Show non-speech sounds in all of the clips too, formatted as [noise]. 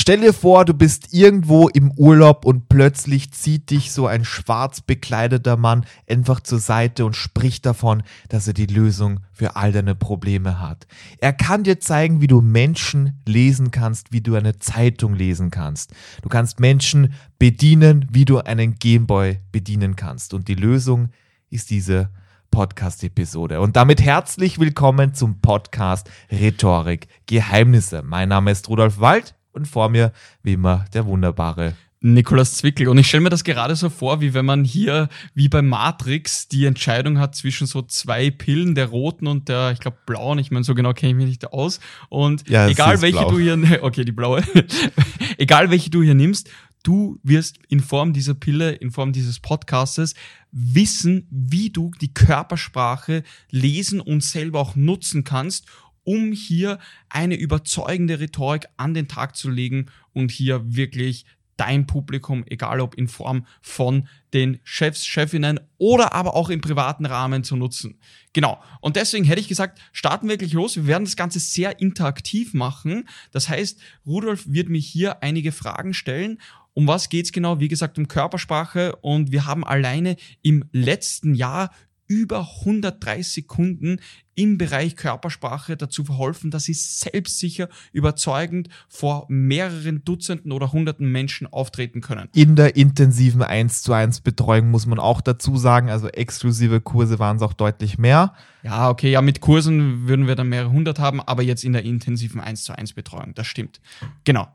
Stell dir vor, du bist irgendwo im Urlaub und plötzlich zieht dich so ein schwarz bekleideter Mann einfach zur Seite und spricht davon, dass er die Lösung für all deine Probleme hat. Er kann dir zeigen, wie du Menschen lesen kannst, wie du eine Zeitung lesen kannst. Du kannst Menschen bedienen, wie du einen Gameboy bedienen kannst. Und die Lösung ist diese Podcast-Episode. Und damit herzlich willkommen zum Podcast Rhetorik Geheimnisse. Mein Name ist Rudolf Wald und vor mir, wie immer, der wunderbare Nikolaus Zwickel. Und ich stelle mir das gerade so vor, wie wenn man hier, wie bei Matrix, die Entscheidung hat zwischen so zwei Pillen, der roten und der, ich glaube, blauen. Ich meine, so genau kenne ich mich nicht aus. Und ja, egal welche blau. du hier, [laughs] okay, die blaue, [laughs] egal welche du hier nimmst, du wirst in Form dieser Pille, in Form dieses Podcastes wissen, wie du die Körpersprache lesen und selber auch nutzen kannst, um hier eine überzeugende Rhetorik an den Tag zu legen und hier wirklich dein Publikum, egal ob in Form von den Chefs, Chefinnen oder aber auch im privaten Rahmen zu nutzen. Genau. Und deswegen hätte ich gesagt, starten wir wirklich los. Wir werden das Ganze sehr interaktiv machen. Das heißt, Rudolf wird mir hier einige Fragen stellen um was geht's genau? Wie gesagt, um Körpersprache und wir haben alleine im letzten Jahr über 130 Kunden im Bereich Körpersprache dazu verholfen, dass sie selbstsicher, überzeugend vor mehreren Dutzenden oder hunderten Menschen auftreten können. In der intensiven 1 zu 1 Betreuung muss man auch dazu sagen, also exklusive Kurse waren es auch deutlich mehr. Ja, okay, ja, mit Kursen würden wir dann mehrere hundert haben, aber jetzt in der intensiven 1 zu 1 Betreuung, das stimmt. Genau.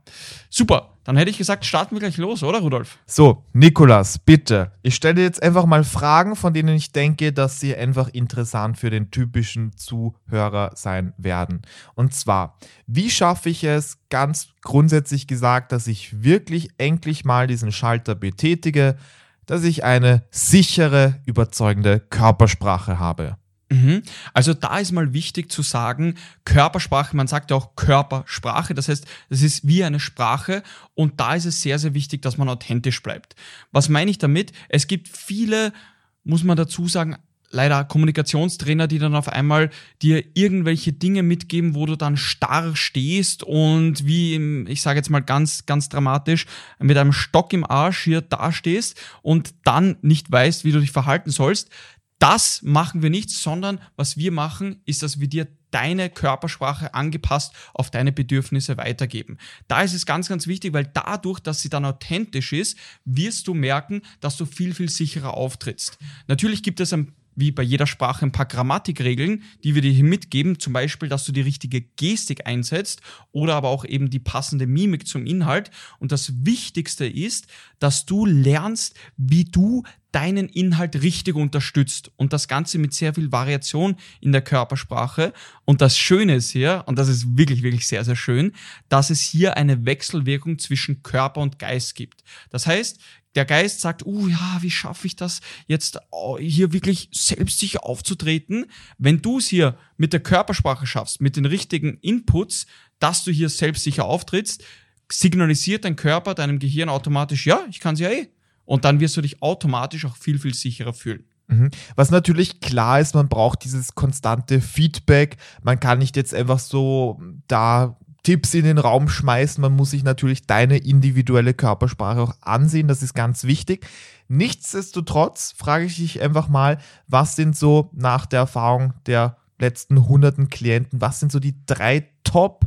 Super. Dann hätte ich gesagt, starten wir gleich los, oder Rudolf? So, Nikolas, bitte. Ich stelle jetzt einfach mal Fragen, von denen ich denke, dass sie einfach interessant für den typischen Zuhörer sein werden. Und zwar, wie schaffe ich es, ganz grundsätzlich gesagt, dass ich wirklich endlich mal diesen Schalter betätige, dass ich eine sichere, überzeugende Körpersprache habe? Mhm. Also da ist mal wichtig zu sagen, Körpersprache, man sagt ja auch Körpersprache, das heißt, das ist wie eine Sprache und da ist es sehr, sehr wichtig, dass man authentisch bleibt. Was meine ich damit? Es gibt viele, muss man dazu sagen, leider Kommunikationstrainer, die dann auf einmal dir irgendwelche Dinge mitgeben, wo du dann starr stehst und wie, im, ich sage jetzt mal ganz, ganz dramatisch, mit einem Stock im Arsch hier dastehst und dann nicht weißt, wie du dich verhalten sollst das machen wir nicht, sondern was wir machen, ist, dass wir dir deine Körpersprache angepasst auf deine Bedürfnisse weitergeben. Da ist es ganz, ganz wichtig, weil dadurch, dass sie dann authentisch ist, wirst du merken, dass du viel, viel sicherer auftrittst. Natürlich gibt es ein wie bei jeder Sprache ein paar Grammatikregeln, die wir dir hier mitgeben, zum Beispiel, dass du die richtige Gestik einsetzt oder aber auch eben die passende Mimik zum Inhalt. Und das Wichtigste ist, dass du lernst, wie du deinen Inhalt richtig unterstützt und das Ganze mit sehr viel Variation in der Körpersprache. Und das Schöne ist hier, und das ist wirklich, wirklich sehr, sehr schön, dass es hier eine Wechselwirkung zwischen Körper und Geist gibt. Das heißt, der Geist sagt, uh ja, wie schaffe ich das jetzt oh, hier wirklich selbstsicher aufzutreten? Wenn du es hier mit der Körpersprache schaffst, mit den richtigen Inputs, dass du hier selbstsicher auftrittst, signalisiert dein Körper deinem Gehirn automatisch, ja, ich kann es ja eh. Und dann wirst du dich automatisch auch viel, viel sicherer fühlen. Mhm. Was natürlich klar ist, man braucht dieses konstante Feedback. Man kann nicht jetzt einfach so da Tipps in den Raum schmeißen. Man muss sich natürlich deine individuelle Körpersprache auch ansehen. Das ist ganz wichtig. Nichtsdestotrotz frage ich dich einfach mal, was sind so nach der Erfahrung der letzten hunderten Klienten, was sind so die drei Top-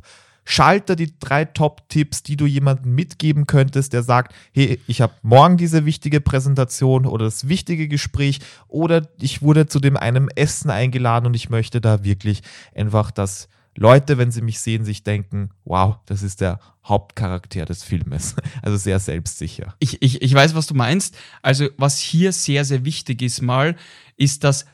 Schalter die drei Top-Tipps, die du jemandem mitgeben könntest, der sagt, hey, ich habe morgen diese wichtige Präsentation oder das wichtige Gespräch oder ich wurde zu dem einem Essen eingeladen und ich möchte da wirklich einfach das Leute, wenn sie mich sehen, sich denken, wow, das ist der Hauptcharakter des Filmes. [laughs] Also sehr selbstsicher. Ich, ich, ich weiß, was du meinst. Also was hier sehr, sehr wichtig ist mal, ist, dass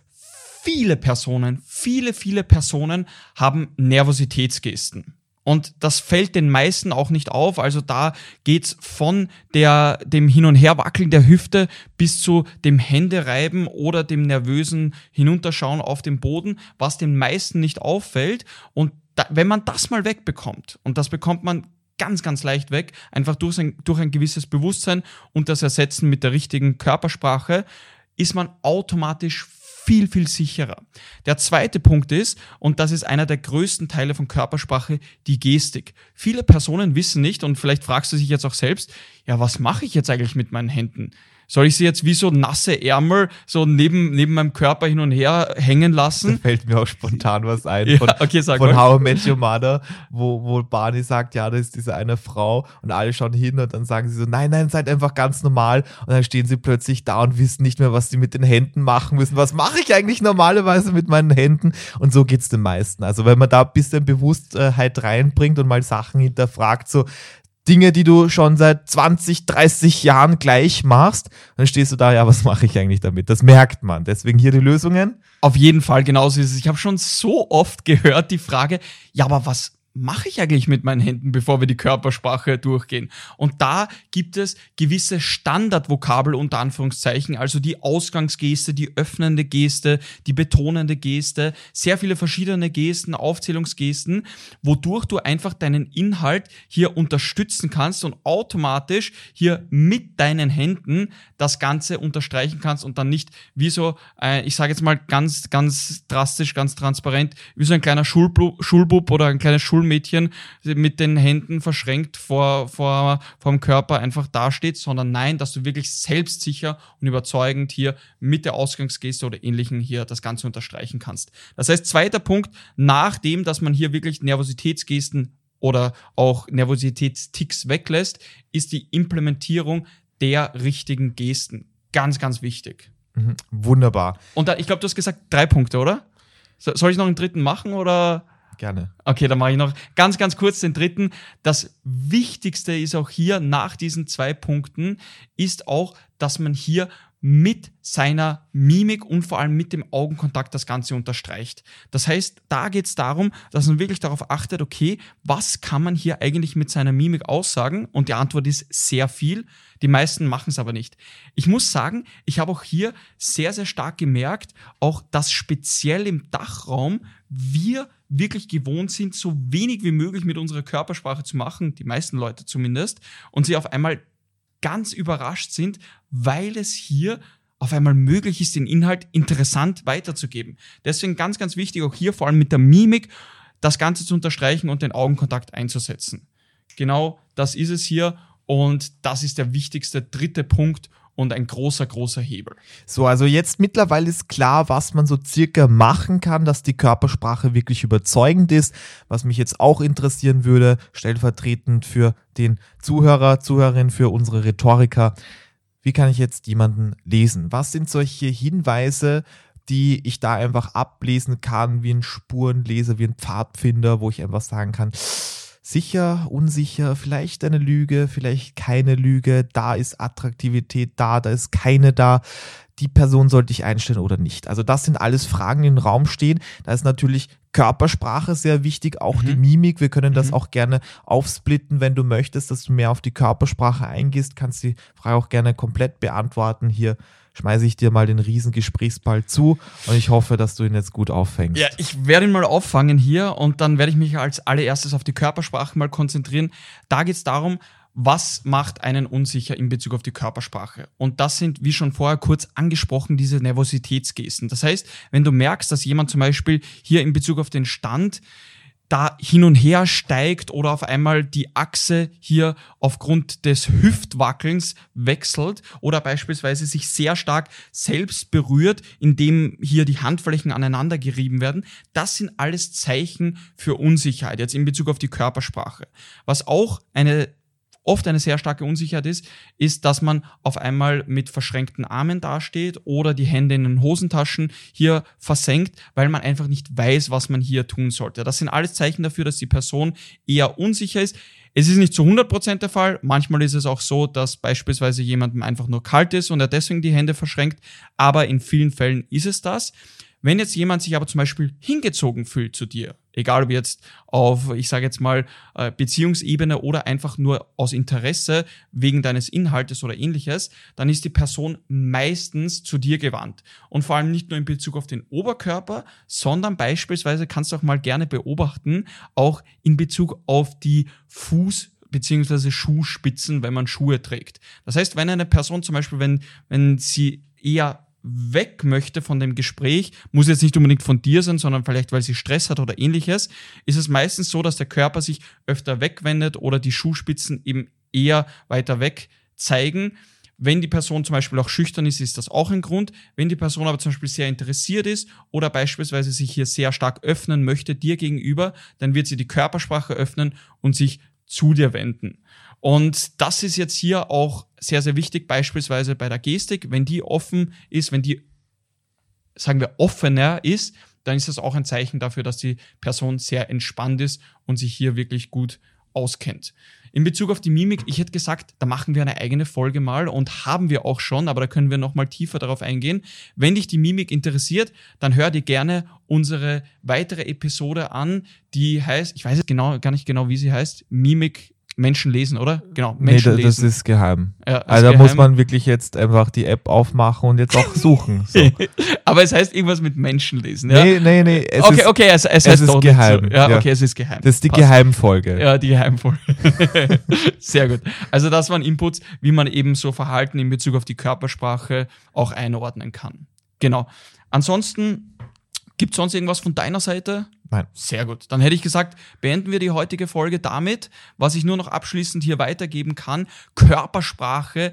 viele Personen, viele, viele Personen haben Nervositätsgesten. Und das fällt den meisten auch nicht auf. Also da geht's von der, dem Hin- und Herwackeln der Hüfte bis zu dem Händereiben oder dem nervösen Hinunterschauen auf den Boden, was den meisten nicht auffällt. Und da, wenn man das mal wegbekommt, und das bekommt man ganz, ganz leicht weg, einfach durch ein, durch ein gewisses Bewusstsein und das Ersetzen mit der richtigen Körpersprache, ist man automatisch viel, viel sicherer. Der zweite Punkt ist, und das ist einer der größten Teile von Körpersprache, die Gestik. Viele Personen wissen nicht, und vielleicht fragst du dich jetzt auch selbst, ja, was mache ich jetzt eigentlich mit meinen Händen? Soll ich sie jetzt wie so nasse Ärmel so neben, neben meinem Körper hin und her hängen lassen? Da fällt mir auch spontan was ein Ja, von, okay, sag von mal. How I Met Your Mother, wo, wo Barney sagt, ja, das ist diese eine Frau und alle schauen hin und dann sagen sie so, nein, nein, seid einfach ganz normal und dann stehen sie plötzlich da und wissen nicht mehr, was sie mit den Händen machen müssen. Was mache ich eigentlich normalerweise mit meinen Händen? Und so geht's den meisten. Also wenn man da ein bisschen Bewusstheit reinbringt und mal Sachen hinterfragt, so Dinge, die du schon seit 20, 30 Jahren gleich machst, dann stehst du da, ja, was mache ich eigentlich damit? Das merkt man. Deswegen hier die Lösungen. Auf jeden Fall, genauso ist es. Ich habe schon so oft gehört die Frage, ja, aber was mache ich eigentlich mit meinen Händen, bevor wir die Körpersprache durchgehen? Und da gibt es gewisse Standardvokabel unter Anführungszeichen, also die Ausgangsgeste, die öffnende Geste, die betonende Geste, sehr viele verschiedene Gesten, Aufzählungsgesten, wodurch du einfach deinen Inhalt hier unterstützen kannst und automatisch hier mit deinen Händen das Ganze unterstreichen kannst und dann nicht wie so, äh, ich sage jetzt mal ganz, ganz drastisch, ganz transparent, wie so ein kleiner Schulbub, Schulbub oder ein kleines Schulmädchen mit den Händen verschränkt vor, vor, vor dem Körper einfach dasteht, sondern nein, dass du wirklich selbstsicher und überzeugend hier mit der Ausgangsgeste oder ähnlichen hier das Ganze unterstreichen kannst. Das heißt, zweiter Punkt, nachdem, dass man hier wirklich Nervositätsgesten oder auch Nervositätsticks weglässt, ist die Implementierung der richtigen Gesten. Ganz, ganz wichtig. Mhm. Wunderbar. Und da, ich glaube, du hast gesagt drei Punkte, oder? So, soll ich noch einen dritten machen oder? Gerne. Okay, dann mache ich noch ganz, ganz kurz den dritten. Das Wichtigste ist auch hier nach diesen zwei Punkten, ist auch, dass man hier mit seiner Mimik und vor allem mit dem Augenkontakt das Ganze unterstreicht. Das heißt, da geht es darum, dass man wirklich darauf achtet, okay, was kann man hier eigentlich mit seiner Mimik aussagen? Und die Antwort ist sehr viel. Die meisten machen es aber nicht. Ich muss sagen, ich habe auch hier sehr, sehr stark gemerkt, auch dass speziell im Dachraum wir wirklich gewohnt sind, so wenig wie möglich mit unserer Körpersprache zu machen, die meisten Leute zumindest, und sie auf einmal ganz überrascht sind, weil es hier auf einmal möglich ist, den Inhalt interessant weiterzugeben. Deswegen ganz, ganz wichtig, auch hier vor allem mit der Mimik das Ganze zu unterstreichen und den Augenkontakt einzusetzen. Genau das ist es hier und das ist der wichtigste dritte Punkt und ein großer, großer Hebel. So, also jetzt mittlerweile ist klar, was man so circa machen kann, dass die Körpersprache wirklich überzeugend ist. Was mich jetzt auch interessieren würde, stellvertretend für den Zuhörer, Zuhörerin, für unsere Rhetoriker. Wie kann ich jetzt jemanden lesen? Was sind solche Hinweise, die ich da einfach ablesen kann, wie ein Spurenleser, wie ein Pfadfinder, wo ich einfach sagen kann, sicher, unsicher, vielleicht eine Lüge, vielleicht keine Lüge, da ist Attraktivität da, da ist keine da. Die Person sollte ich einstellen oder nicht. Also das sind alles Fragen, die im Raum stehen. Da ist natürlich Körpersprache sehr wichtig, auch Mhm. die Mimik. Wir können das Mhm. auch gerne aufsplitten, wenn du möchtest, dass du mehr auf die Körpersprache eingehst. Kannst die Frage auch gerne komplett beantworten. Hier schmeiße ich dir mal den riesen Gesprächsball zu und ich hoffe, dass du ihn jetzt gut auffängst. Ja, ich werde ihn mal auffangen hier und dann werde ich mich als allererstes auf die Körpersprache mal konzentrieren. Da geht es darum, was macht einen unsicher in Bezug auf die Körpersprache? Und das sind, wie schon vorher kurz angesprochen, diese Nervositätsgesten. Das heißt, wenn du merkst, dass jemand zum Beispiel hier in Bezug auf den Stand da hin und her steigt oder auf einmal die Achse hier aufgrund des Hüftwackelns wechselt oder beispielsweise sich sehr stark selbst berührt, indem hier die Handflächen aneinander gerieben werden. Das sind alles Zeichen für Unsicherheit, jetzt in Bezug auf die Körpersprache. Was auch eine oft eine sehr starke Unsicherheit ist, ist, dass man auf einmal mit verschränkten Armen dasteht oder die Hände in den Hosentaschen hier versenkt, weil man einfach nicht weiß, was man hier tun sollte. Das sind alles Zeichen dafür, dass die Person eher unsicher ist. Es ist nicht zu 100% der Fall. Manchmal ist es auch so, dass beispielsweise jemandem einfach nur kalt ist und er deswegen die Hände verschränkt. Aber in vielen Fällen ist es das. Wenn jetzt jemand sich aber zum Beispiel hingezogen fühlt zu dir, egal ob jetzt auf, ich sage jetzt mal, äh, Beziehungsebene oder einfach nur aus Interesse wegen deines Inhaltes oder ähnliches, dann ist die Person meistens zu dir gewandt. Und vor allem nicht nur in Bezug auf den Oberkörper, sondern beispielsweise kannst du auch mal gerne beobachten, auch in Bezug auf die Fuß- beziehungsweise Schuhspitzen, wenn man Schuhe trägt. Das heißt, wenn eine Person zum Beispiel, wenn, wenn sie eher weg möchte von dem Gespräch, muss jetzt nicht unbedingt von dir sein, sondern vielleicht, weil sie Stress hat oder ähnliches, ist es meistens so, dass der Körper sich öfter wegwendet oder die Schuhspitzen eben eher weiter weg zeigen. Wenn die Person zum Beispiel auch schüchtern ist, ist das auch ein Grund. Wenn die Person aber zum Beispiel sehr interessiert ist oder beispielsweise sich hier sehr stark öffnen möchte dir gegenüber, dann wird sie die Körpersprache öffnen und sich zu dir wenden. Und das ist jetzt hier auch sehr, sehr wichtig, beispielsweise bei der Gestik. Wenn die offen ist, wenn die, sagen wir, offener ist, dann ist das auch ein Zeichen dafür, dass die Person sehr entspannt ist und sich hier wirklich gut auskennt. In Bezug auf die Mimik, ich hätte gesagt, da machen wir eine eigene Folge mal und haben wir auch schon, aber da können wir nochmal tiefer darauf eingehen. Wenn dich die Mimik interessiert, dann hör dir gerne unsere weitere Episode an, die heißt, ich weiß jetzt genau, gar nicht genau, wie sie heißt, Mimik Menschen lesen, oder? Genau, Menschen nee, das lesen. ist geheim. Ja, ist also da geheim. muss man wirklich jetzt einfach die App aufmachen und jetzt auch [laughs] suchen. So. [laughs] Aber es heißt irgendwas mit Menschen lesen, ja? Nee, nee, nee. Es okay, ist, okay, es, es es heißt ist geheim, so. Ja, ja. okay, es ist geheim. Das ist die Passt. Geheimfolge. Ja, die Geheimfolge. [laughs] Sehr gut. Also das waren Inputs, wie man eben so Verhalten in Bezug auf die Körpersprache auch einordnen kann. Genau. Ansonsten, gibt es sonst irgendwas von deiner Seite? Nein. Sehr gut. Dann hätte ich gesagt, beenden wir die heutige Folge damit, was ich nur noch abschließend hier weitergeben kann. Körpersprache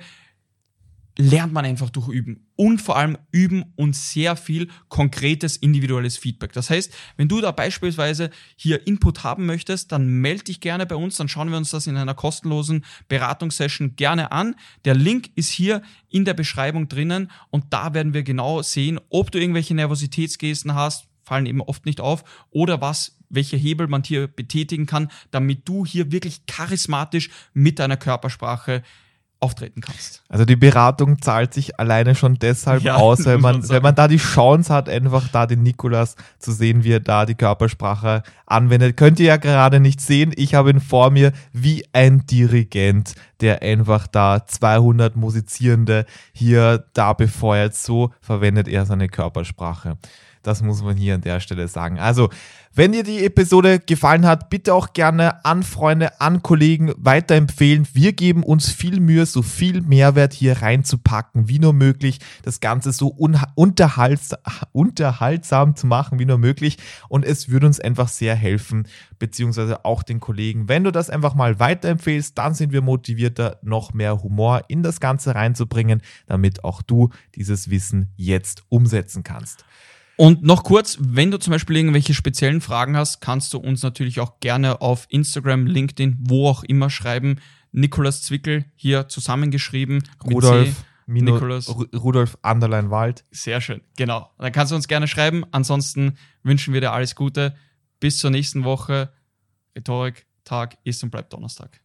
lernt man einfach durch Üben. Und vor allem üben und sehr viel konkretes individuelles Feedback. Das heißt, wenn du da beispielsweise hier Input haben möchtest, dann melde dich gerne bei uns, dann schauen wir uns das in einer kostenlosen Beratungssession gerne an. Der Link ist hier in der Beschreibung drinnen und da werden wir genau sehen, ob du irgendwelche Nervositätsgesten hast, fallen eben oft nicht auf, oder was, welche Hebel man hier betätigen kann, damit du hier wirklich charismatisch mit deiner Körpersprache auftreten kannst. Also die Beratung zahlt sich alleine schon deshalb [laughs] Ja, aus, wenn man wenn man da die Chance hat, einfach da den Nikolas zu sehen, wie er da die Körpersprache anwendet. Könnt ihr ja gerade nicht sehen. Ich habe ihn vor mir wie ein Dirigent, der einfach da 200 Musizierende hier da befeuert. So verwendet er seine Körpersprache. Das muss man hier an der Stelle sagen. Also, wenn dir die Episode gefallen hat, bitte auch gerne an Freunde, an Kollegen weiterempfehlen. Wir geben uns viel Mühe, so viel Mehrwert hier reinzupacken, wie nur möglich. Das Ganze so unterhalts unterhaltsam zu machen, wie nur möglich. Und es würde uns einfach sehr helfen, beziehungsweise auch den Kollegen. Wenn du das einfach mal weiterempfehlst, dann sind wir motivierter, noch mehr Humor in das Ganze reinzubringen, damit auch du dieses Wissen jetzt umsetzen kannst. Und noch kurz, wenn du zum Beispiel irgendwelche speziellen Fragen hast, kannst du uns natürlich auch gerne auf Instagram, LinkedIn, wo auch immer schreiben. Nikolas Zwickel hier zusammengeschrieben. Rudolf. Mino, Nikolaus. Ru- Rudolf Anderlein Wald. Sehr schön, genau. Dann kannst du uns gerne schreiben. Ansonsten wünschen wir dir alles Gute. Bis zur nächsten Woche. Rhetorik, Tag ist und bleibt Donnerstag.